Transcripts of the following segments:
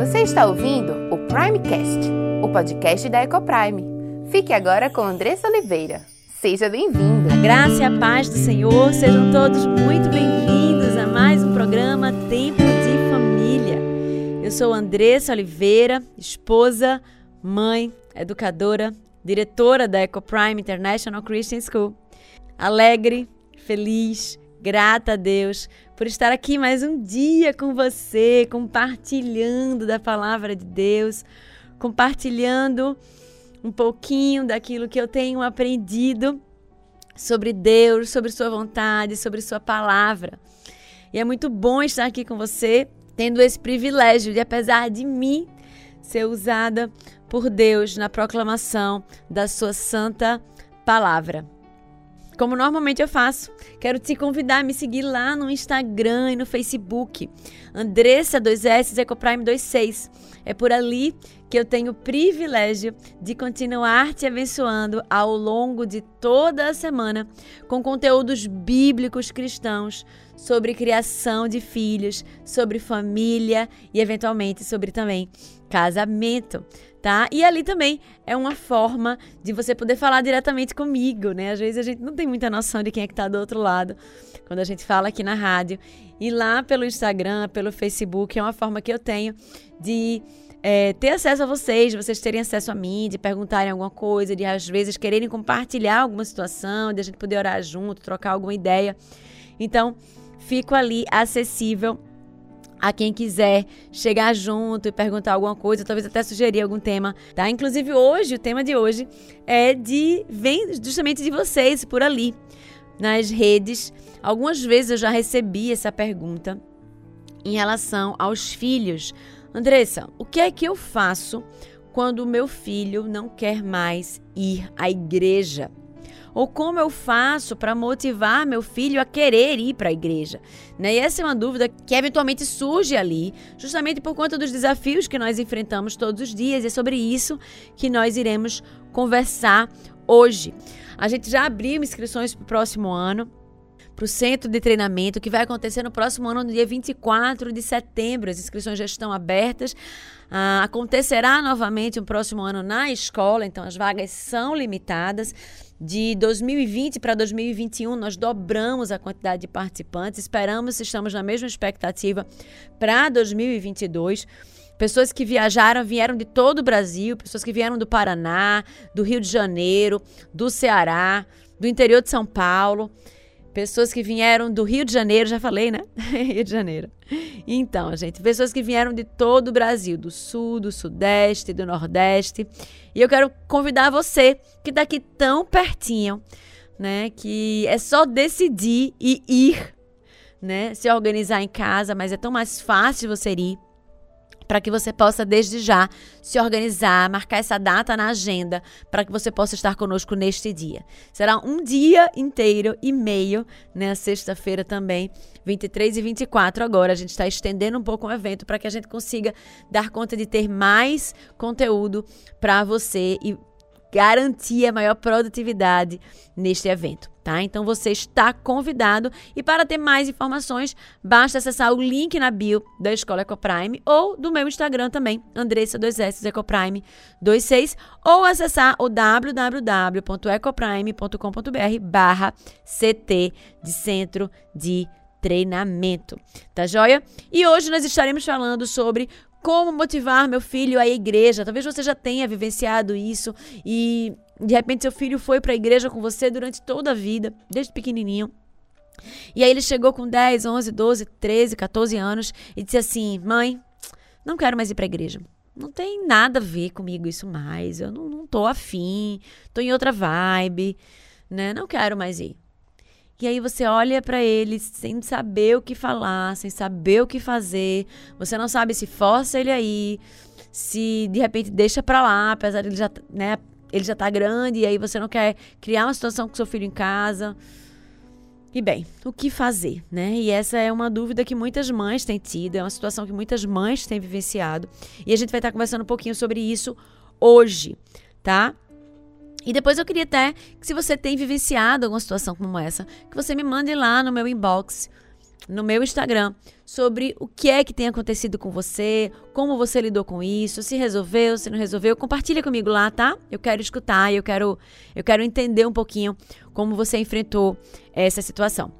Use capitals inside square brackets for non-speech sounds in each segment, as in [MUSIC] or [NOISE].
Você está ouvindo o Primecast, o podcast da Ecoprime. Fique agora com Andressa Oliveira. Seja bem-vindo. A graça e a paz do Senhor, sejam todos muito bem-vindos a mais um programa Tempo de Família. Eu sou Andressa Oliveira, esposa, mãe, educadora, diretora da Ecoprime International Christian School. Alegre, feliz, grata a Deus por estar aqui mais um dia com você, compartilhando da palavra de Deus, compartilhando um pouquinho daquilo que eu tenho aprendido sobre Deus, sobre Sua vontade, sobre Sua palavra. E é muito bom estar aqui com você, tendo esse privilégio de, apesar de mim, ser usada por Deus na proclamação da Sua santa palavra como normalmente eu faço. Quero te convidar a me seguir lá no Instagram e no Facebook. Andressa 2S Ecoprime 26. É por ali que eu tenho o privilégio de continuar te abençoando ao longo de toda a semana com conteúdos bíblicos cristãos sobre criação de filhos, sobre família e eventualmente sobre também casamento tá? E ali também é uma forma de você poder falar diretamente comigo, né? Às vezes a gente não tem muita noção de quem é que tá do outro lado quando a gente fala aqui na rádio. E lá pelo Instagram, pelo Facebook, é uma forma que eu tenho de é, ter acesso a vocês, de vocês terem acesso a mim, de perguntarem alguma coisa, de às vezes quererem compartilhar alguma situação, de a gente poder orar junto, trocar alguma ideia. Então, fico ali acessível a quem quiser chegar junto e perguntar alguma coisa, talvez até sugerir algum tema, tá? Inclusive hoje, o tema de hoje é de vem justamente de vocês por ali nas redes. Algumas vezes eu já recebi essa pergunta em relação aos filhos. Andressa, o que é que eu faço quando o meu filho não quer mais ir à igreja? Ou como eu faço para motivar meu filho a querer ir para a igreja? Né? E essa é uma dúvida que eventualmente surge ali, justamente por conta dos desafios que nós enfrentamos todos os dias. E é sobre isso que nós iremos conversar hoje. A gente já abriu inscrições para o próximo ano para o centro de treinamento que vai acontecer no próximo ano, no dia 24 de setembro. As inscrições já estão abertas. Ah, acontecerá novamente no próximo ano na escola, então as vagas são limitadas. De 2020 para 2021, nós dobramos a quantidade de participantes. Esperamos, estamos na mesma expectativa para 2022. Pessoas que viajaram, vieram de todo o Brasil, pessoas que vieram do Paraná, do Rio de Janeiro, do Ceará, do interior de São Paulo. Pessoas que vieram do Rio de Janeiro, já falei, né? [LAUGHS] Rio de Janeiro. Então, gente, pessoas que vieram de todo o Brasil, do Sul, do Sudeste, do Nordeste. E eu quero convidar você que está aqui tão pertinho, né? Que é só decidir e ir, né? Se organizar em casa, mas é tão mais fácil você ir para que você possa, desde já, se organizar, marcar essa data na agenda, para que você possa estar conosco neste dia. Será um dia inteiro e meio, né? Sexta-feira também, 23 e 24 agora. A gente está estendendo um pouco o evento para que a gente consiga dar conta de ter mais conteúdo para você e garantir a maior produtividade neste evento, tá? Então você está convidado e para ter mais informações, basta acessar o link na bio da Escola Ecoprime ou do meu Instagram também, Andressa 2S Ecoprime 26 ou acessar o www.ecoprime.com.br barra CT de Centro de Treinamento, tá joia? E hoje nós estaremos falando sobre como motivar meu filho à igreja? Talvez você já tenha vivenciado isso e de repente seu filho foi para a igreja com você durante toda a vida, desde pequenininho. E aí ele chegou com 10, 11, 12, 13, 14 anos e disse assim: "Mãe, não quero mais ir para a igreja. Não tem nada a ver comigo isso mais. Eu não, não tô afim, tô em outra vibe, né? Não quero mais ir. E aí você olha para ele sem saber o que falar, sem saber o que fazer. Você não sabe se força ele aí, se de repente deixa para lá, apesar de ele já, né, ele já tá grande e aí você não quer criar uma situação com seu filho em casa. E bem, o que fazer, né? E essa é uma dúvida que muitas mães têm tido, é uma situação que muitas mães têm vivenciado. E a gente vai estar conversando um pouquinho sobre isso hoje, tá? E depois eu queria até que se você tem vivenciado alguma situação como essa, que você me mande lá no meu inbox no meu Instagram sobre o que é que tem acontecido com você, como você lidou com isso, se resolveu, se não resolveu. Compartilha comigo lá, tá? Eu quero escutar, eu quero, eu quero entender um pouquinho como você enfrentou essa situação.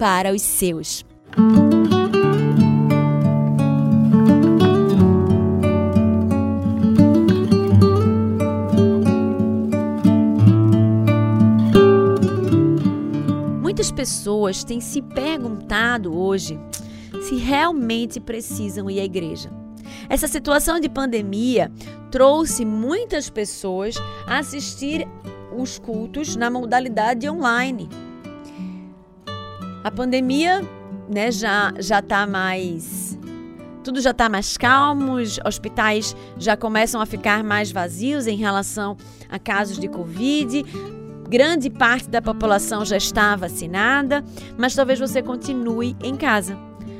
para os seus. Muitas pessoas têm se perguntado hoje se realmente precisam ir à igreja. Essa situação de pandemia trouxe muitas pessoas a assistir os cultos na modalidade online. A pandemia, né, já já tá mais tudo já está mais calmo, os hospitais já começam a ficar mais vazios em relação a casos de Covid. Grande parte da população já está vacinada, mas talvez você continue em casa,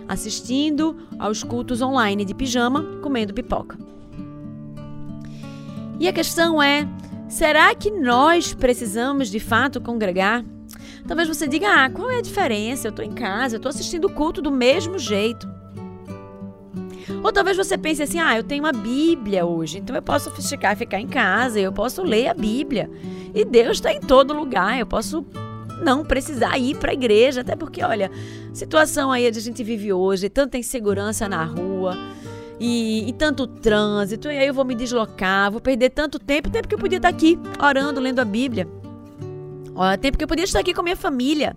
assistindo aos cultos online de pijama, comendo pipoca. E a questão é: será que nós precisamos de fato congregar? Talvez você diga: ah, qual é a diferença? Eu estou em casa, eu estou assistindo o culto do mesmo jeito. Ou talvez você pense assim: ah, eu tenho uma Bíblia hoje, então eu posso ficar, ficar em casa, eu posso ler a Bíblia. E Deus está em todo lugar, eu posso não precisar ir para a igreja, até porque, olha, situação aí a gente vive hoje, tanta insegurança na rua. E, e, tanto trânsito, e aí eu vou me deslocar, vou perder tanto tempo, tempo que eu podia estar aqui orando, lendo a Bíblia. Ó, tempo que eu podia estar aqui com a minha família.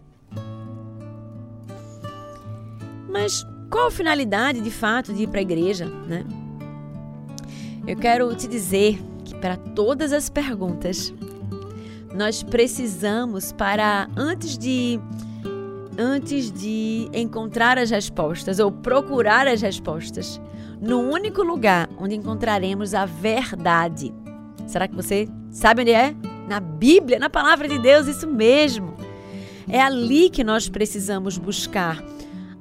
Mas qual a finalidade de fato de ir para a igreja, né? Eu quero te dizer que para todas as perguntas nós precisamos para antes de antes de encontrar as respostas ou procurar as respostas, no único lugar onde encontraremos a verdade. Será que você sabe onde é? Na Bíblia, na palavra de Deus, isso mesmo. É ali que nós precisamos buscar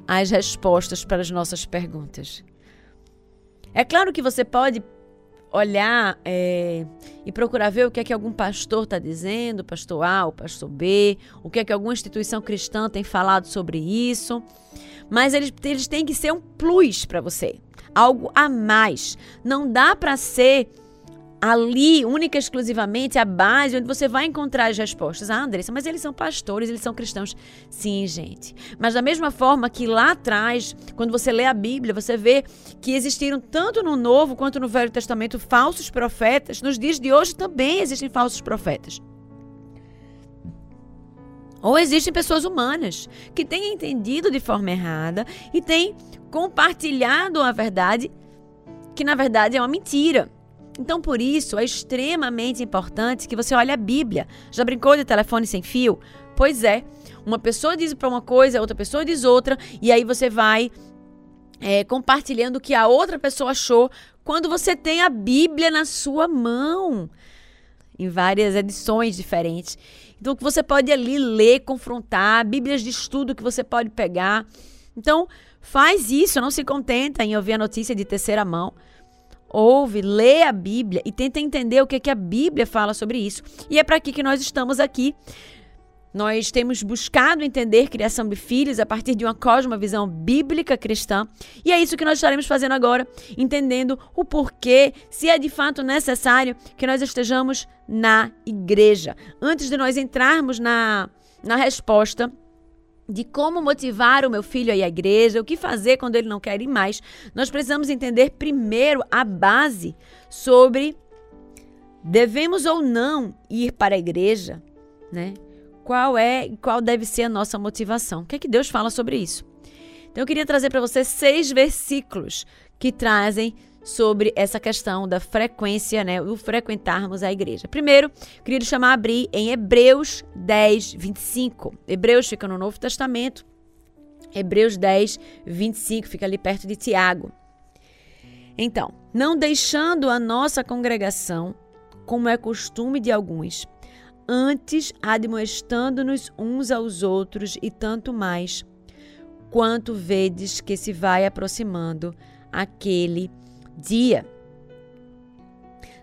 as respostas para as nossas perguntas. É claro que você pode olhar é, e procurar ver o que é que algum pastor está dizendo, pastor A, o pastor B, o que é que alguma instituição cristã tem falado sobre isso. Mas eles, eles têm que ser um plus para você, algo a mais. Não dá para ser ali, única e exclusivamente, a base onde você vai encontrar as respostas. Ah, Andressa, mas eles são pastores, eles são cristãos. Sim, gente. Mas da mesma forma que lá atrás, quando você lê a Bíblia, você vê que existiram tanto no Novo quanto no Velho Testamento falsos profetas, nos dias de hoje também existem falsos profetas. Ou existem pessoas humanas que têm entendido de forma errada e têm compartilhado a verdade que na verdade é uma mentira. Então, por isso, é extremamente importante que você olhe a Bíblia. Já brincou de telefone sem fio? Pois é. Uma pessoa diz para uma coisa, outra pessoa diz outra, e aí você vai é, compartilhando o que a outra pessoa achou quando você tem a Bíblia na sua mão, em várias edições diferentes. Então, que você pode ali ler, confrontar, Bíblias de estudo que você pode pegar. Então, faz isso, não se contenta em ouvir a notícia de terceira mão. Ouve, lê a Bíblia e tenta entender o que, que a Bíblia fala sobre isso. E é para aqui que nós estamos aqui nós temos buscado entender criação de filhos a partir de uma cosmovisão bíblica cristã, e é isso que nós estaremos fazendo agora, entendendo o porquê, se é de fato necessário que nós estejamos na igreja. Antes de nós entrarmos na, na resposta de como motivar o meu filho a ir à igreja, o que fazer quando ele não quer ir mais, nós precisamos entender primeiro a base sobre devemos ou não ir para a igreja, né? qual é e qual deve ser a nossa motivação. O que é que Deus fala sobre isso? Então eu queria trazer para você seis versículos que trazem sobre essa questão da frequência, né, o frequentarmos a igreja. Primeiro, queria chamar a abrir em Hebreus 10, 25. Hebreus fica no Novo Testamento. Hebreus 10, 25 fica ali perto de Tiago. Então, não deixando a nossa congregação, como é costume de alguns, antes admoestando-nos uns aos outros e tanto mais, quanto vedes que se vai aproximando aquele dia.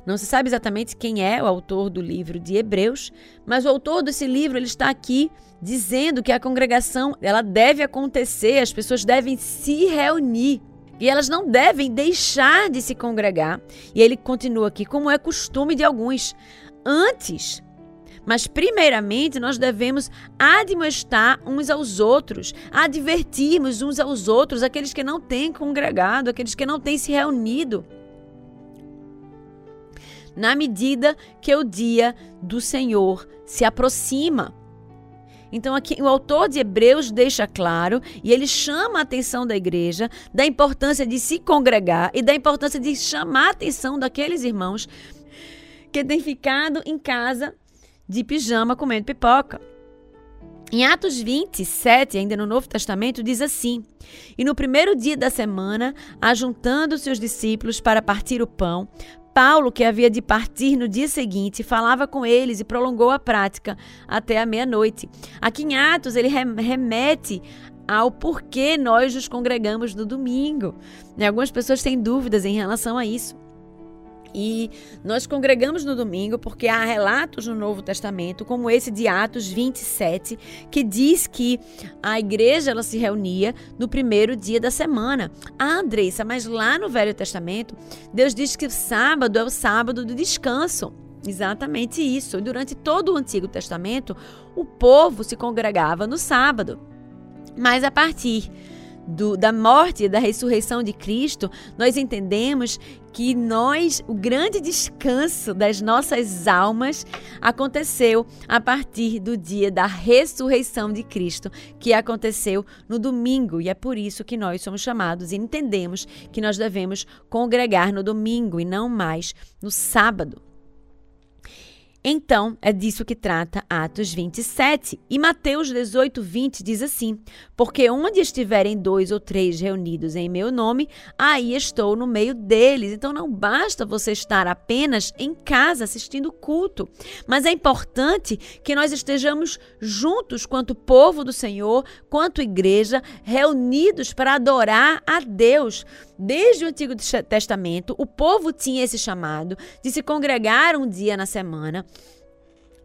Não se sabe exatamente quem é o autor do livro de Hebreus, mas o autor desse livro ele está aqui dizendo que a congregação ela deve acontecer, as pessoas devem se reunir e elas não devem deixar de se congregar. E ele continua aqui, como é costume de alguns. Antes, mas, primeiramente, nós devemos admoestar uns aos outros, advertirmos uns aos outros, aqueles que não têm congregado, aqueles que não têm se reunido. Na medida que o dia do Senhor se aproxima. Então, aqui o autor de Hebreus deixa claro e ele chama a atenção da igreja da importância de se congregar e da importância de chamar a atenção daqueles irmãos que têm ficado em casa de pijama comendo pipoca. Em Atos 27, ainda no Novo Testamento, diz assim: E no primeiro dia da semana, ajuntando-se os discípulos para partir o pão, Paulo, que havia de partir no dia seguinte, falava com eles e prolongou a prática até a meia-noite. Aqui em Atos, ele remete ao porquê nós nos congregamos no domingo. Algumas pessoas têm dúvidas em relação a isso. E nós congregamos no domingo porque há relatos no Novo Testamento, como esse de Atos 27, que diz que a igreja ela se reunia no primeiro dia da semana. Ah, Andressa, mas lá no Velho Testamento, Deus diz que o sábado é o sábado do descanso. Exatamente isso. Durante todo o Antigo Testamento, o povo se congregava no sábado. Mas a partir do, da morte e da ressurreição de Cristo, nós entendemos que nós, o grande descanso das nossas almas aconteceu a partir do dia da ressurreição de Cristo, que aconteceu no domingo, e é por isso que nós somos chamados e entendemos que nós devemos congregar no domingo e não mais no sábado. Então, é disso que trata Atos 27. E Mateus 18, 20 diz assim: Porque onde estiverem dois ou três reunidos em meu nome, aí estou no meio deles. Então, não basta você estar apenas em casa assistindo o culto, mas é importante que nós estejamos juntos, quanto povo do Senhor, quanto igreja, reunidos para adorar a Deus. Desde o Antigo Testamento, o povo tinha esse chamado de se congregar um dia na semana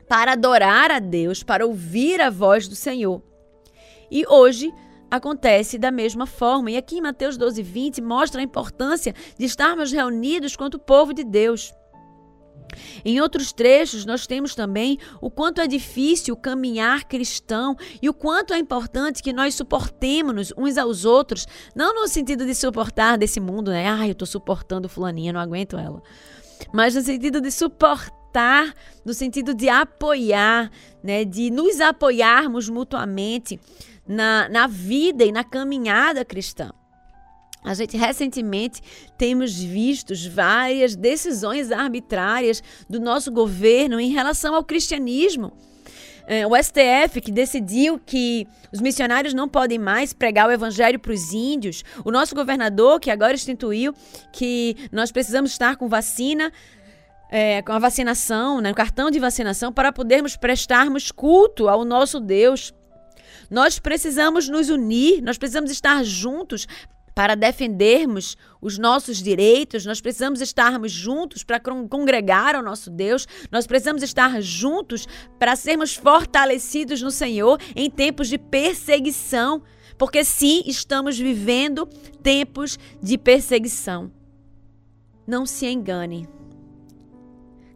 para adorar a Deus, para ouvir a voz do Senhor. E hoje acontece da mesma forma. E aqui em Mateus 12, 20 mostra a importância de estarmos reunidos quanto povo de Deus. Em outros trechos, nós temos também o quanto é difícil caminhar cristão e o quanto é importante que nós suportemos uns aos outros, não no sentido de suportar desse mundo, né? Ah, eu estou suportando fulaninha, não aguento ela. Mas no sentido de suportar, no sentido de apoiar, né? De nos apoiarmos mutuamente na, na vida e na caminhada cristã. A gente recentemente temos visto várias decisões arbitrárias do nosso governo em relação ao cristianismo. é, o STF que decidiu que os missionários não podem mais pregar o evangelho para os índios, o nosso governador que agora instituiu que nós precisamos estar com vacina, é, com a vacinação, né, o cartão de vacinação para podermos prestarmos culto ao nosso Deus. Nós precisamos nos unir, nós precisamos estar juntos para defendermos os nossos direitos, nós precisamos estarmos juntos para congregar ao nosso Deus, nós precisamos estar juntos para sermos fortalecidos no Senhor em tempos de perseguição, porque sim, estamos vivendo tempos de perseguição. Não se engane.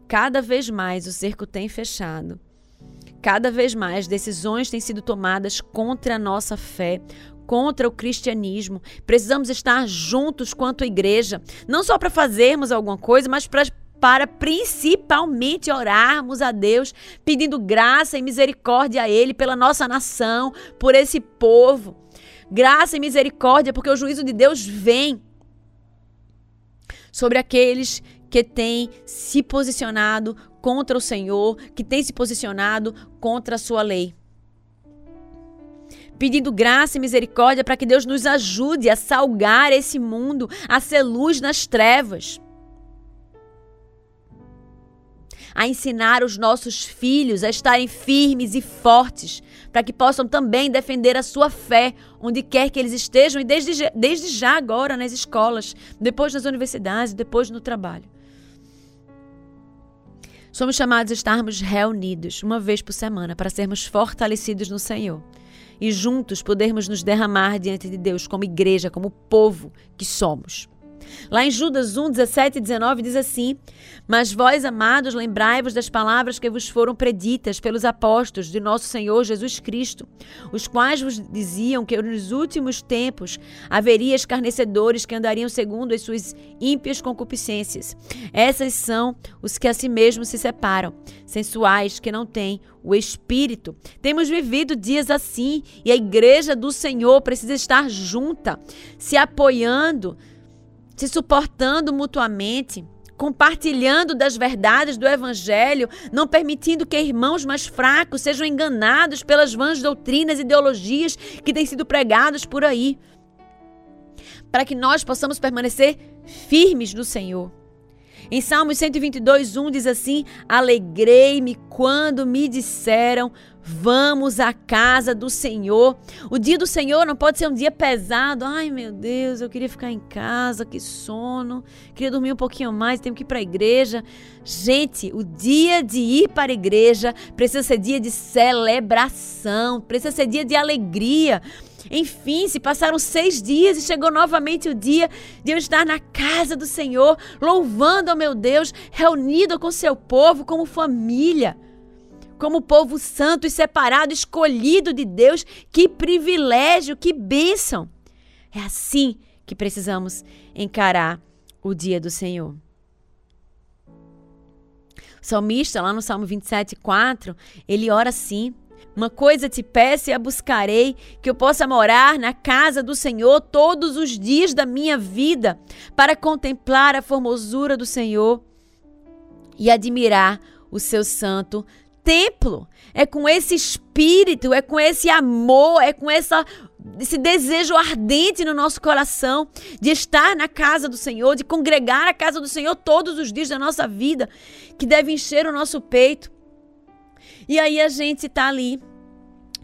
Cada vez mais o cerco tem fechado. Cada vez mais decisões têm sido tomadas contra a nossa fé, contra o cristianismo. Precisamos estar juntos quanto igreja, não só para fazermos alguma coisa, mas para para principalmente orarmos a Deus, pedindo graça e misericórdia a Ele pela nossa nação, por esse povo. Graça e misericórdia, porque o juízo de Deus vem sobre aqueles que têm se posicionado contra o Senhor, que têm se posicionado contra a sua lei pedindo graça e misericórdia para que Deus nos ajude a salgar esse mundo, a ser luz nas trevas. A ensinar os nossos filhos a estarem firmes e fortes, para que possam também defender a sua fé onde quer que eles estejam e desde, desde já agora nas escolas, depois nas universidades, depois no trabalho. Somos chamados a estarmos reunidos uma vez por semana para sermos fortalecidos no Senhor e juntos podermos nos derramar diante de Deus como igreja, como povo que somos. Lá em Judas 1, 17 e 19 diz assim: Mas vós, amados, lembrai-vos das palavras que vos foram preditas pelos apóstolos de nosso Senhor Jesus Cristo, os quais vos diziam que nos últimos tempos haveria escarnecedores que andariam segundo as suas ímpias concupiscências. Essas são os que a si mesmos se separam, sensuais, que não têm o Espírito. Temos vivido dias assim e a igreja do Senhor precisa estar junta, se apoiando se suportando mutuamente, compartilhando das verdades do Evangelho, não permitindo que irmãos mais fracos sejam enganados pelas vãs doutrinas e ideologias que têm sido pregadas por aí. Para que nós possamos permanecer firmes no Senhor. Em Salmos 122, 1 diz assim: Alegrei-me quando me disseram, Vamos à casa do Senhor. O dia do Senhor não pode ser um dia pesado. Ai, meu Deus, eu queria ficar em casa, que sono. Queria dormir um pouquinho mais, tenho que ir para a igreja. Gente, o dia de ir para a igreja precisa ser dia de celebração, precisa ser dia de alegria. Enfim, se passaram seis dias e chegou novamente o dia de eu estar na casa do Senhor, louvando ao meu Deus, reunido com seu povo como família como povo santo e separado, escolhido de Deus. Que privilégio, que bênção! É assim que precisamos encarar o dia do Senhor. O salmista, lá no Salmo 27, 4, ele ora assim: Uma coisa te peço e a buscarei, que eu possa morar na casa do Senhor todos os dias da minha vida, para contemplar a formosura do Senhor e admirar o seu santo templo. É com esse espírito, é com esse amor, é com essa esse desejo ardente no nosso coração de estar na casa do Senhor, de congregar a casa do Senhor todos os dias da nossa vida, que deve encher o nosso peito. E aí a gente está ali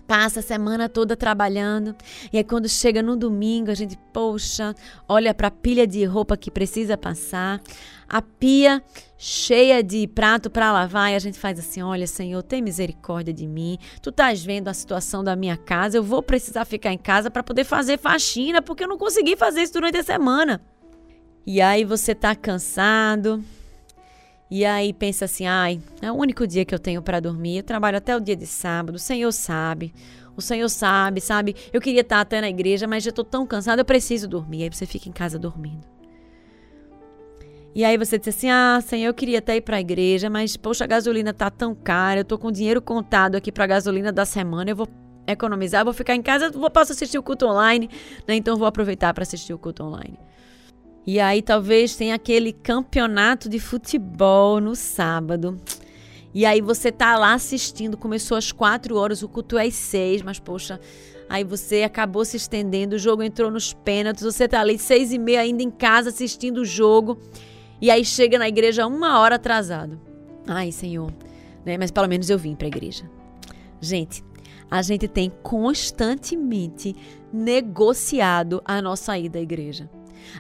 passa a semana toda trabalhando e aí quando chega no domingo a gente, poxa, olha para a pilha de roupa que precisa passar, a pia cheia de prato para lavar e a gente faz assim: Olha, Senhor, tem misericórdia de mim. Tu estás vendo a situação da minha casa. Eu vou precisar ficar em casa para poder fazer faxina porque eu não consegui fazer isso durante a semana. E aí você tá cansado. E aí pensa assim: ai, é o único dia que eu tenho para dormir. Eu trabalho até o dia de sábado. O Senhor sabe. O Senhor sabe, sabe? Eu queria estar até na igreja, mas já estou tão cansada, eu preciso dormir. Aí você fica em casa dormindo. E aí você diz assim: "Ah, Senhor, eu queria até ir para a igreja, mas poxa, a gasolina tá tão cara, eu tô com dinheiro contado aqui para a gasolina da semana, eu vou economizar, vou ficar em casa, vou posso assistir o culto online, né? Então vou aproveitar para assistir o culto online". E aí talvez tenha aquele campeonato de futebol no sábado. E aí você tá lá assistindo, começou às quatro horas, o culto é às seis, mas poxa, aí você acabou se estendendo, o jogo entrou nos pênaltis, você tá ali seis e meia ainda em casa assistindo o jogo, e aí chega na igreja uma hora atrasado. Ai, Senhor, né? Mas pelo menos eu vim para a igreja. Gente, a gente tem constantemente negociado a nossa ida à igreja.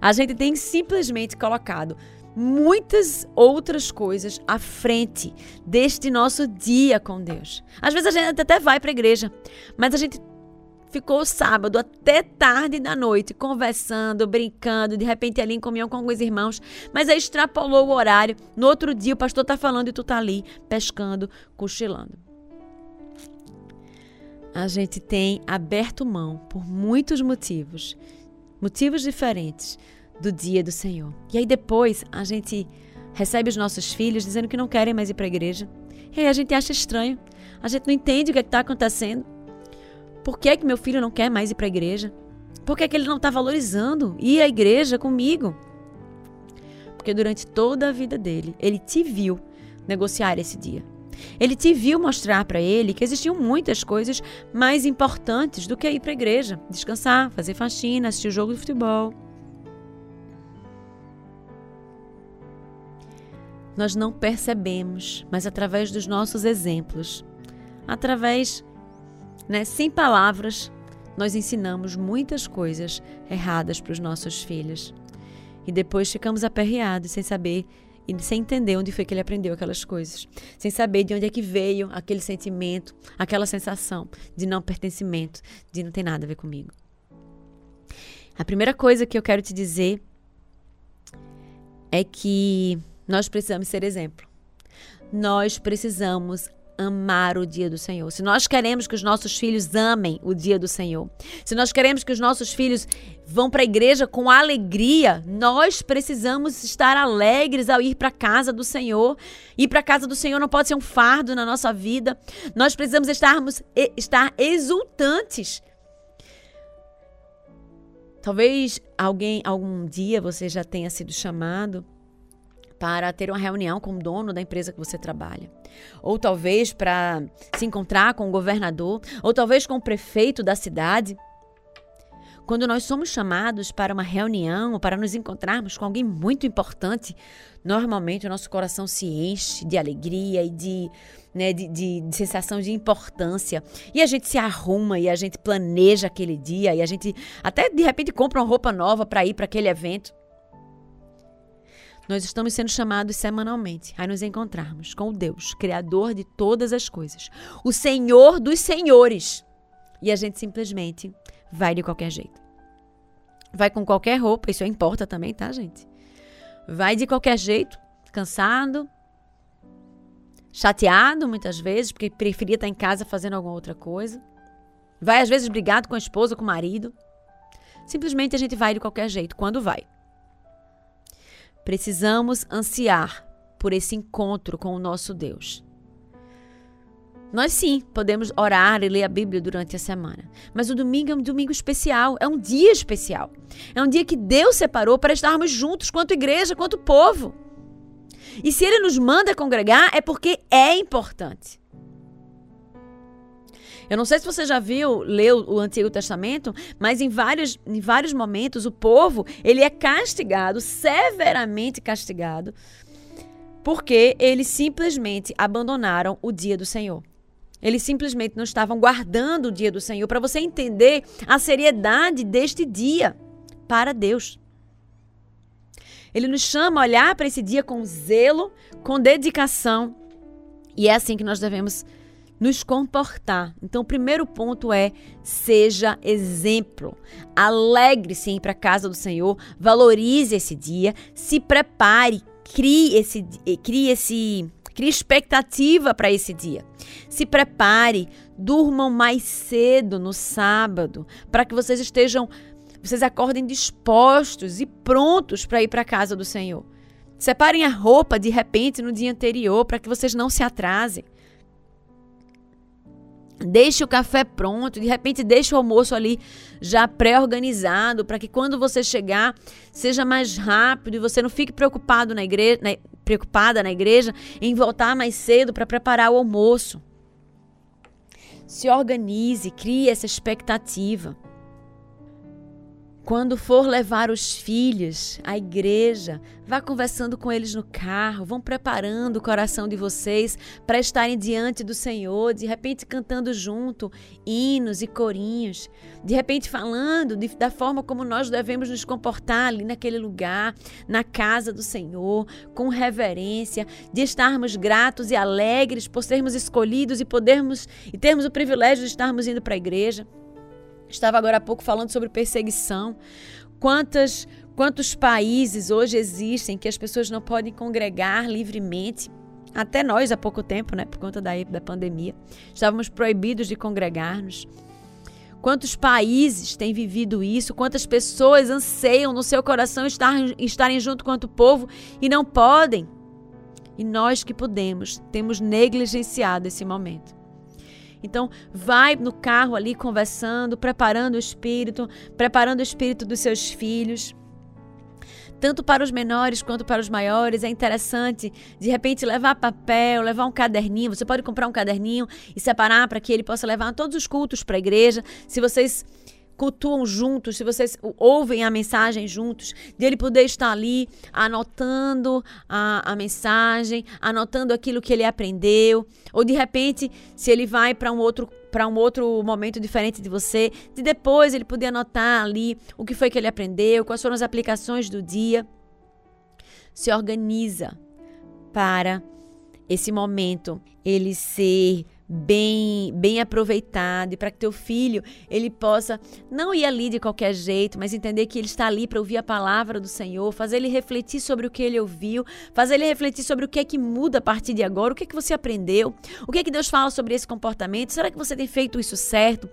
A gente tem simplesmente colocado muitas outras coisas à frente deste nosso dia com Deus. Às vezes a gente até vai para a igreja, mas a gente ficou sábado até tarde da noite conversando, brincando, de repente ali em comunhão com alguns irmãos, mas aí extrapolou o horário. No outro dia o pastor tá falando e tu tá ali pescando, cochilando. A gente tem aberto mão por muitos motivos, motivos diferentes do dia do Senhor. E aí depois a gente recebe os nossos filhos dizendo que não querem mais ir para a igreja. E aí a gente acha estranho. A gente não entende o que é está acontecendo. Por que, é que meu filho não quer mais ir para a igreja? Por que, é que ele não está valorizando ir à igreja comigo? Porque durante toda a vida dele, ele te viu negociar esse dia. Ele te viu mostrar para ele que existiam muitas coisas mais importantes do que ir para a igreja, descansar, fazer faxina, assistir o jogo de futebol. Nós não percebemos, mas através dos nossos exemplos, através né? Sem palavras, nós ensinamos muitas coisas erradas para os nossos filhos. E depois ficamos aperreados sem saber e sem entender onde foi que ele aprendeu aquelas coisas, sem saber de onde é que veio aquele sentimento, aquela sensação de não pertencimento, de não ter nada a ver comigo. A primeira coisa que eu quero te dizer é que nós precisamos ser exemplo. Nós precisamos amar o dia do Senhor, se nós queremos que os nossos filhos amem o dia do Senhor, se nós queremos que os nossos filhos vão para a igreja com alegria, nós precisamos estar alegres ao ir para a casa do Senhor. Ir para a casa do Senhor não pode ser um fardo na nossa vida. Nós precisamos estarmos, estar exultantes. Talvez alguém algum dia você já tenha sido chamado para ter uma reunião com o dono da empresa que você trabalha. Ou talvez para se encontrar com o governador, ou talvez com o prefeito da cidade. Quando nós somos chamados para uma reunião para nos encontrarmos com alguém muito importante, normalmente o nosso coração se enche de alegria e de, né, de, de, de, sensação de importância. E a gente se arruma e a gente planeja aquele dia e a gente até de repente compra uma roupa nova para ir para aquele evento. Nós estamos sendo chamados semanalmente a nos encontrarmos com o Deus, Criador de todas as coisas, o Senhor dos Senhores. E a gente simplesmente vai de qualquer jeito. Vai com qualquer roupa, isso importa também, tá, gente? Vai de qualquer jeito, cansado, chateado muitas vezes, porque preferia estar em casa fazendo alguma outra coisa. Vai às vezes brigado com a esposa, com o marido. Simplesmente a gente vai de qualquer jeito, quando vai. Precisamos ansiar por esse encontro com o nosso Deus. Nós sim podemos orar e ler a Bíblia durante a semana, mas o domingo é um domingo especial, é um dia especial. É um dia que Deus separou para estarmos juntos, quanto igreja, quanto povo. E se Ele nos manda congregar, é porque é importante. Eu não sei se você já viu, leu o Antigo Testamento, mas em vários, em vários momentos o povo ele é castigado, severamente castigado, porque eles simplesmente abandonaram o dia do Senhor. Eles simplesmente não estavam guardando o dia do Senhor para você entender a seriedade deste dia para Deus. Ele nos chama a olhar para esse dia com zelo, com dedicação, e é assim que nós devemos nos comportar. Então, o primeiro ponto é: seja exemplo. Alegre-se em ir para a casa do Senhor, valorize esse dia, se prepare, crie esse, crie esse, crie expectativa para esse dia. Se prepare, durmam mais cedo no sábado, para que vocês estejam, vocês acordem dispostos e prontos para ir para a casa do Senhor. Separem a roupa de repente no dia anterior para que vocês não se atrasem. Deixe o café pronto, de repente deixe o almoço ali já pré-organizado para que quando você chegar seja mais rápido e você não fique preocupado na igreja, né, preocupada na igreja em voltar mais cedo para preparar o almoço. Se organize, crie essa expectativa. Quando for levar os filhos à igreja, vá conversando com eles no carro, vão preparando o coração de vocês para estarem diante do Senhor, de repente cantando junto hinos e corinhos, de repente falando de, da forma como nós devemos nos comportar ali naquele lugar, na casa do Senhor, com reverência, de estarmos gratos e alegres por sermos escolhidos e podermos e termos o privilégio de estarmos indo para a igreja. Estava agora há pouco falando sobre perseguição. Quantas, quantos países hoje existem que as pessoas não podem congregar livremente? Até nós, há pouco tempo, né, por conta da, da pandemia, estávamos proibidos de congregar-nos. Quantos países têm vivido isso? Quantas pessoas anseiam no seu coração estar, estarem junto com o povo e não podem? E nós que podemos, temos negligenciado esse momento. Então, vai no carro ali conversando, preparando o espírito, preparando o espírito dos seus filhos. Tanto para os menores quanto para os maiores, é interessante de repente levar papel, levar um caderninho. Você pode comprar um caderninho e separar para que ele possa levar todos os cultos para a igreja. Se vocês cultuam juntos, se vocês ouvem a mensagem juntos, de ele poder estar ali anotando a, a mensagem, anotando aquilo que ele aprendeu, ou de repente, se ele vai para um outro para um outro momento diferente de você, de depois ele poder anotar ali o que foi que ele aprendeu, quais foram as aplicações do dia. Se organiza para esse momento ele ser bem bem aproveitado e para que teu filho ele possa não ir ali de qualquer jeito, mas entender que ele está ali para ouvir a palavra do Senhor, fazer ele refletir sobre o que ele ouviu, fazer ele refletir sobre o que é que muda a partir de agora, o que é que você aprendeu, o que é que Deus fala sobre esse comportamento, será que você tem feito isso certo?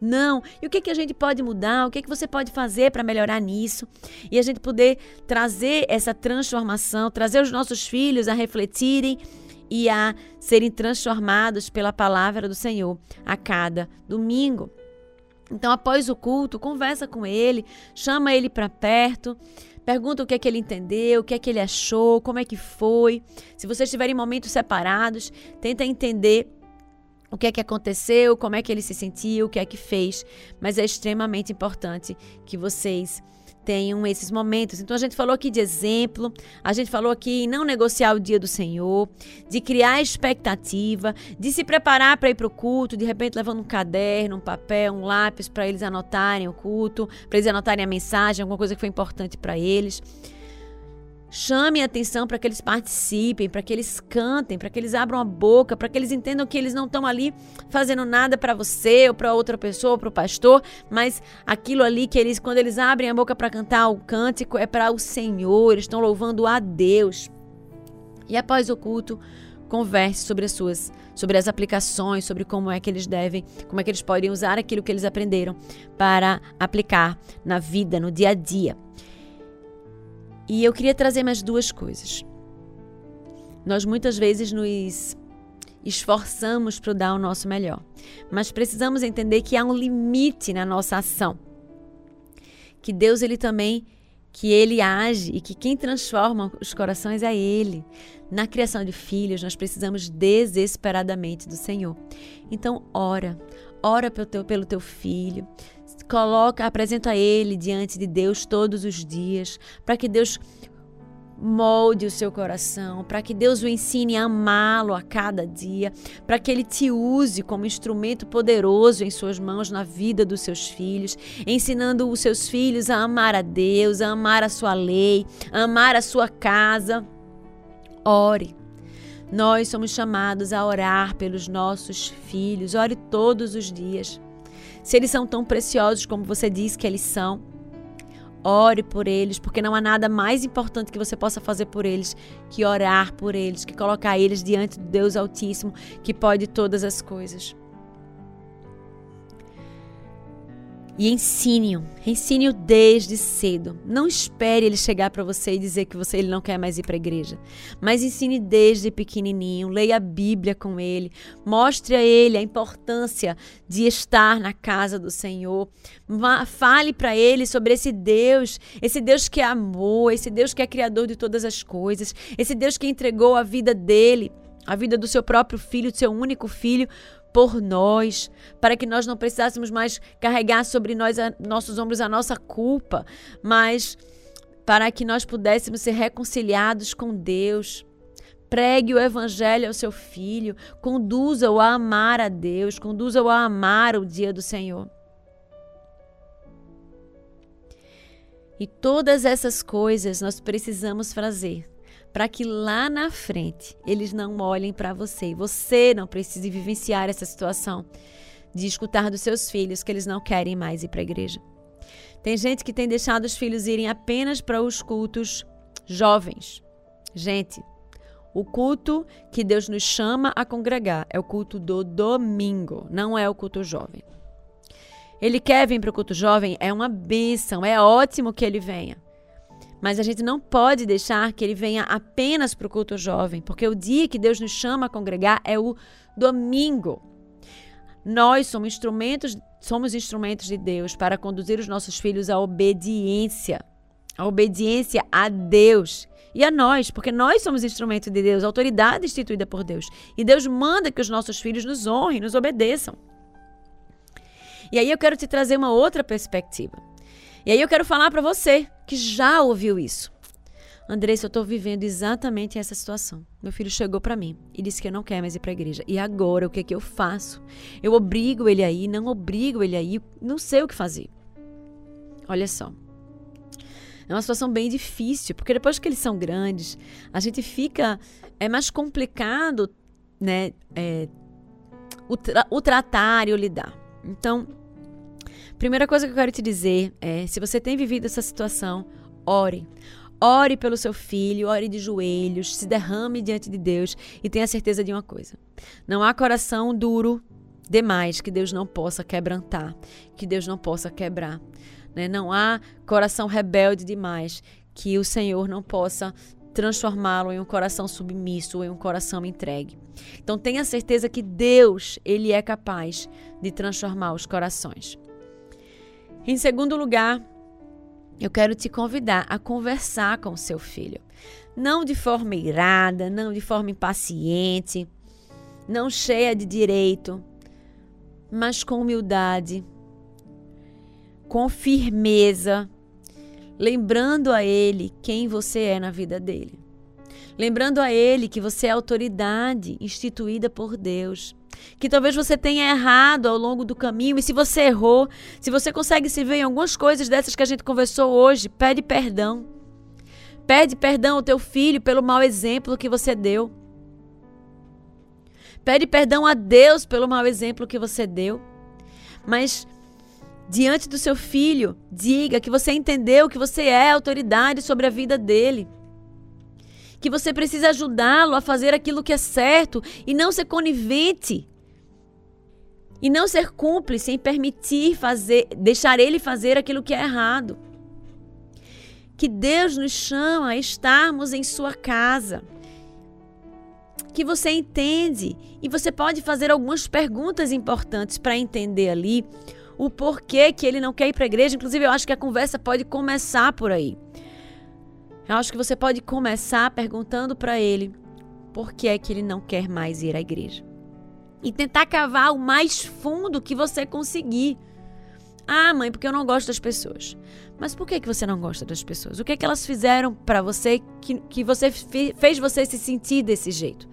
Não. E o que é que a gente pode mudar? O que é que você pode fazer para melhorar nisso? E a gente poder trazer essa transformação, trazer os nossos filhos a refletirem e a serem transformados pela palavra do Senhor a cada domingo. Então, após o culto, conversa com ele, chama ele para perto, pergunta o que é que ele entendeu, o que é que ele achou, como é que foi. Se vocês tiverem momentos separados, tenta entender o que é que aconteceu, como é que ele se sentiu, o que é que fez. Mas é extremamente importante que vocês tenham esses momentos. Então a gente falou aqui de exemplo, a gente falou aqui em não negociar o dia do Senhor, de criar expectativa, de se preparar para ir para o culto, de repente levando um caderno, um papel, um lápis para eles anotarem o culto, para eles anotarem a mensagem, alguma coisa que foi importante para eles. Chame a atenção para que eles participem, para que eles cantem, para que eles abram a boca, para que eles entendam que eles não estão ali fazendo nada para você ou para outra pessoa, para o pastor, mas aquilo ali que eles, quando eles abrem a boca para cantar o cântico, é para o Senhor, eles estão louvando a Deus. E após o culto, converse sobre as suas, sobre as aplicações, sobre como é que eles devem, como é que eles podem usar aquilo que eles aprenderam para aplicar na vida, no dia a dia. E eu queria trazer mais duas coisas. Nós muitas vezes nos esforçamos para dar o nosso melhor, mas precisamos entender que há um limite na nossa ação. Que Deus ele também que ele age e que quem transforma os corações é ele. Na criação de filhos, nós precisamos desesperadamente do Senhor. Então, ora, ora pelo teu, pelo teu filho, coloca, apresenta ele diante de Deus todos os dias, para que Deus molde o seu coração, para que Deus o ensine a amá-lo a cada dia, para que ele te use como instrumento poderoso em suas mãos na vida dos seus filhos, ensinando os seus filhos a amar a Deus, a amar a sua lei, a amar a sua casa. Ore. Nós somos chamados a orar pelos nossos filhos. Ore todos os dias. Se eles são tão preciosos como você diz que eles são, ore por eles, porque não há nada mais importante que você possa fazer por eles que orar por eles, que colocar eles diante do Deus Altíssimo, que pode todas as coisas. E ensine-o, ensine-o desde cedo. Não espere ele chegar para você e dizer que você ele não quer mais ir para a igreja, mas ensine desde pequenininho, leia a Bíblia com ele, mostre a ele a importância de estar na casa do Senhor. Fale para ele sobre esse Deus, esse Deus que é amor, esse Deus que é criador de todas as coisas, esse Deus que entregou a vida dele, a vida do seu próprio filho, do seu único filho, por nós, para que nós não precisássemos mais carregar sobre nós, a, nossos ombros, a nossa culpa, mas para que nós pudéssemos ser reconciliados com Deus. Pregue o evangelho ao seu filho, conduza-o a amar a Deus, conduza-o a amar o dia do Senhor. E todas essas coisas nós precisamos fazer para que lá na frente eles não olhem para você. Você não precise vivenciar essa situação de escutar dos seus filhos que eles não querem mais ir para a igreja. Tem gente que tem deixado os filhos irem apenas para os cultos jovens. Gente, o culto que Deus nos chama a congregar é o culto do domingo, não é o culto jovem. Ele quer vir para o culto jovem, é uma bênção, é ótimo que ele venha. Mas a gente não pode deixar que ele venha apenas para o culto jovem, porque o dia que Deus nos chama a congregar é o domingo. Nós somos instrumentos, somos instrumentos de Deus para conduzir os nossos filhos à obediência, à obediência a Deus e a nós, porque nós somos instrumento de Deus, autoridade instituída por Deus. E Deus manda que os nossos filhos nos honrem, nos obedeçam. E aí eu quero te trazer uma outra perspectiva. E aí eu quero falar para você que já ouviu isso. Andressa, eu estou vivendo exatamente essa situação. Meu filho chegou para mim e disse que não quer mais ir para a igreja. E agora, o que é que eu faço? Eu obrigo ele aí, não obrigo ele aí, não sei o que fazer. Olha só. É uma situação bem difícil, porque depois que eles são grandes, a gente fica. É mais complicado, né? É, o, tra o tratar e o lidar. Então, Primeira coisa que eu quero te dizer é: se você tem vivido essa situação, ore. Ore pelo seu filho, ore de joelhos, se derrame diante de Deus e tenha certeza de uma coisa: não há coração duro demais que Deus não possa quebrantar, que Deus não possa quebrar. Né? Não há coração rebelde demais que o Senhor não possa transformá-lo em um coração submisso, em um coração entregue. Então tenha certeza que Deus, ele é capaz de transformar os corações. Em segundo lugar, eu quero te convidar a conversar com o seu filho. Não de forma irada, não de forma impaciente, não cheia de direito, mas com humildade, com firmeza, lembrando a ele quem você é na vida dele. Lembrando a ele que você é autoridade instituída por Deus que talvez você tenha errado ao longo do caminho. E se você errou, se você consegue se ver em algumas coisas dessas que a gente conversou hoje, pede perdão. Pede perdão ao teu filho pelo mau exemplo que você deu. Pede perdão a Deus pelo mau exemplo que você deu. Mas diante do seu filho, diga que você entendeu que você é autoridade sobre a vida dele que você precisa ajudá-lo a fazer aquilo que é certo e não ser conivente. E não ser cúmplice em permitir fazer, deixar ele fazer aquilo que é errado. Que Deus nos chama a estarmos em sua casa. Que você entende e você pode fazer algumas perguntas importantes para entender ali o porquê que ele não quer ir para a igreja. Inclusive, eu acho que a conversa pode começar por aí. Eu acho que você pode começar perguntando para ele por que é que ele não quer mais ir à igreja. E tentar cavar o mais fundo que você conseguir. Ah, mãe, porque eu não gosto das pessoas. Mas por que, que você não gosta das pessoas? O que é que elas fizeram para você que, que você fez você se sentir desse jeito?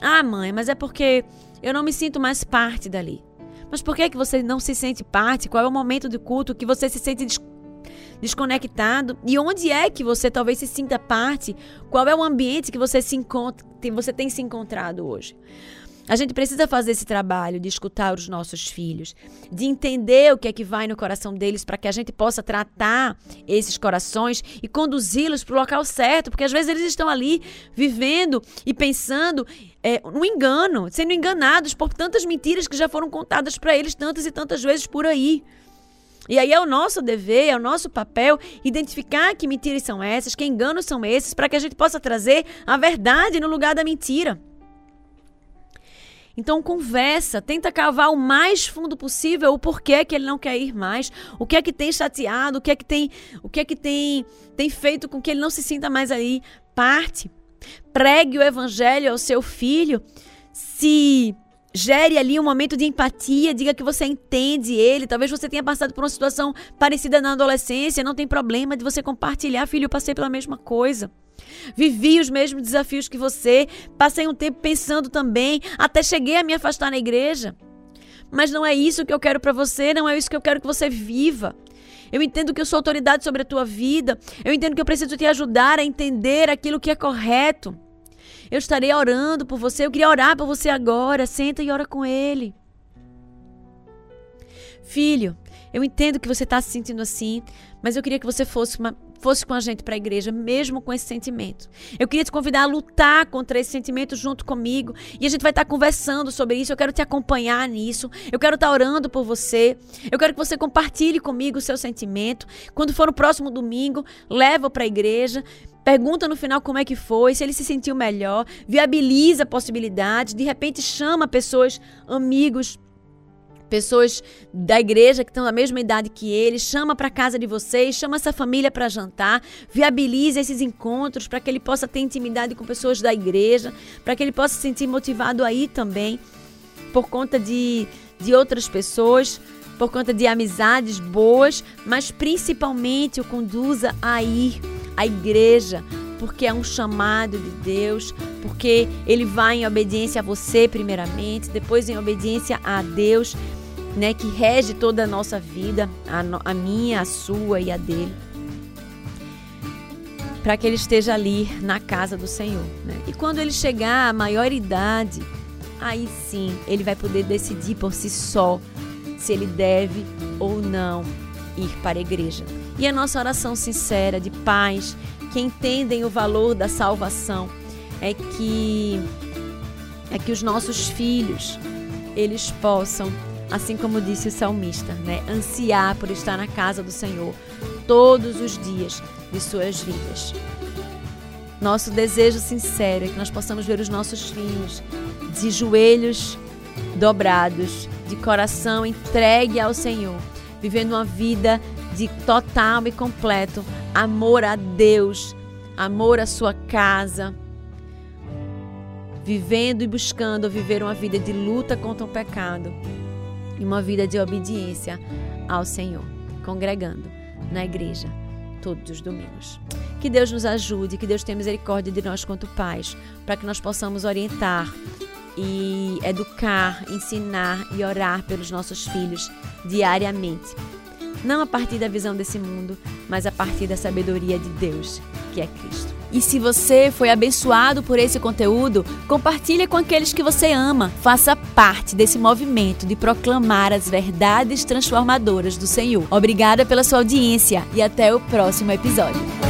Ah, mãe, mas é porque eu não me sinto mais parte dali. Mas por que, que você não se sente parte? Qual é o momento do culto que você se sente desconectado? E onde é que você talvez se sinta parte? Qual é o ambiente que você se encontra, você tem se encontrado hoje? A gente precisa fazer esse trabalho de escutar os nossos filhos, de entender o que é que vai no coração deles para que a gente possa tratar esses corações e conduzi-los para o local certo, porque às vezes eles estão ali vivendo e pensando é, no engano, sendo enganados por tantas mentiras que já foram contadas para eles tantas e tantas vezes por aí. E aí é o nosso dever, é o nosso papel identificar que mentiras são essas, que enganos são esses, para que a gente possa trazer a verdade no lugar da mentira. Então conversa, tenta cavar o mais fundo possível o porquê que ele não quer ir mais, o que é que tem chateado, o que é que tem, o que é que tem, tem feito com que ele não se sinta mais ali parte. Pregue o evangelho ao seu filho. Se gere ali um momento de empatia, diga que você entende ele. Talvez você tenha passado por uma situação parecida na adolescência, não tem problema de você compartilhar, filho, eu passei pela mesma coisa. Vivi os mesmos desafios que você, passei um tempo pensando também, até cheguei a me afastar na igreja. Mas não é isso que eu quero para você, não é isso que eu quero que você viva. Eu entendo que eu sou autoridade sobre a tua vida. Eu entendo que eu preciso te ajudar a entender aquilo que é correto. Eu estarei orando por você. Eu queria orar por você agora. Senta e ora com ele. Filho, eu entendo que você está se sentindo assim, mas eu queria que você fosse uma, fosse com a gente para a igreja, mesmo com esse sentimento. Eu queria te convidar a lutar contra esse sentimento junto comigo. E a gente vai estar tá conversando sobre isso. Eu quero te acompanhar nisso. Eu quero estar tá orando por você. Eu quero que você compartilhe comigo o seu sentimento. Quando for no próximo domingo, leva para a igreja. Pergunta no final como é que foi, se ele se sentiu melhor, viabiliza possibilidades, de repente chama pessoas, amigos, pessoas da igreja que estão na mesma idade que ele, chama para casa de vocês, chama essa família para jantar, viabiliza esses encontros para que ele possa ter intimidade com pessoas da igreja, para que ele possa se sentir motivado aí também por conta de, de outras pessoas, por conta de amizades boas, mas principalmente o conduza a ir à igreja, porque é um chamado de Deus, porque ele vai em obediência a você primeiramente, depois em obediência a Deus, né, que rege toda a nossa vida, a, a minha, a sua e a dele. Para que ele esteja ali na casa do Senhor. Né? E quando ele chegar à maior idade, aí sim ele vai poder decidir por si só se ele deve ou não ir para a igreja. E a nossa oração sincera de paz que entendem o valor da salvação é que é que os nossos filhos eles possam, assim como disse o salmista, né, ansiar por estar na casa do Senhor todos os dias de suas vidas. Nosso desejo sincero é que nós possamos ver os nossos filhos de joelhos dobrados, de coração entregue ao Senhor, vivendo uma vida de total e completo amor a Deus, amor à sua casa, vivendo e buscando viver uma vida de luta contra o pecado e uma vida de obediência ao Senhor, congregando na igreja todos os domingos. Que Deus nos ajude, que Deus tenha misericórdia de nós quanto pais, para que nós possamos orientar e educar, ensinar e orar pelos nossos filhos diariamente não a partir da visão desse mundo, mas a partir da sabedoria de Deus, que é Cristo. E se você foi abençoado por esse conteúdo, compartilhe com aqueles que você ama. Faça parte desse movimento de proclamar as verdades transformadoras do Senhor. Obrigada pela sua audiência e até o próximo episódio.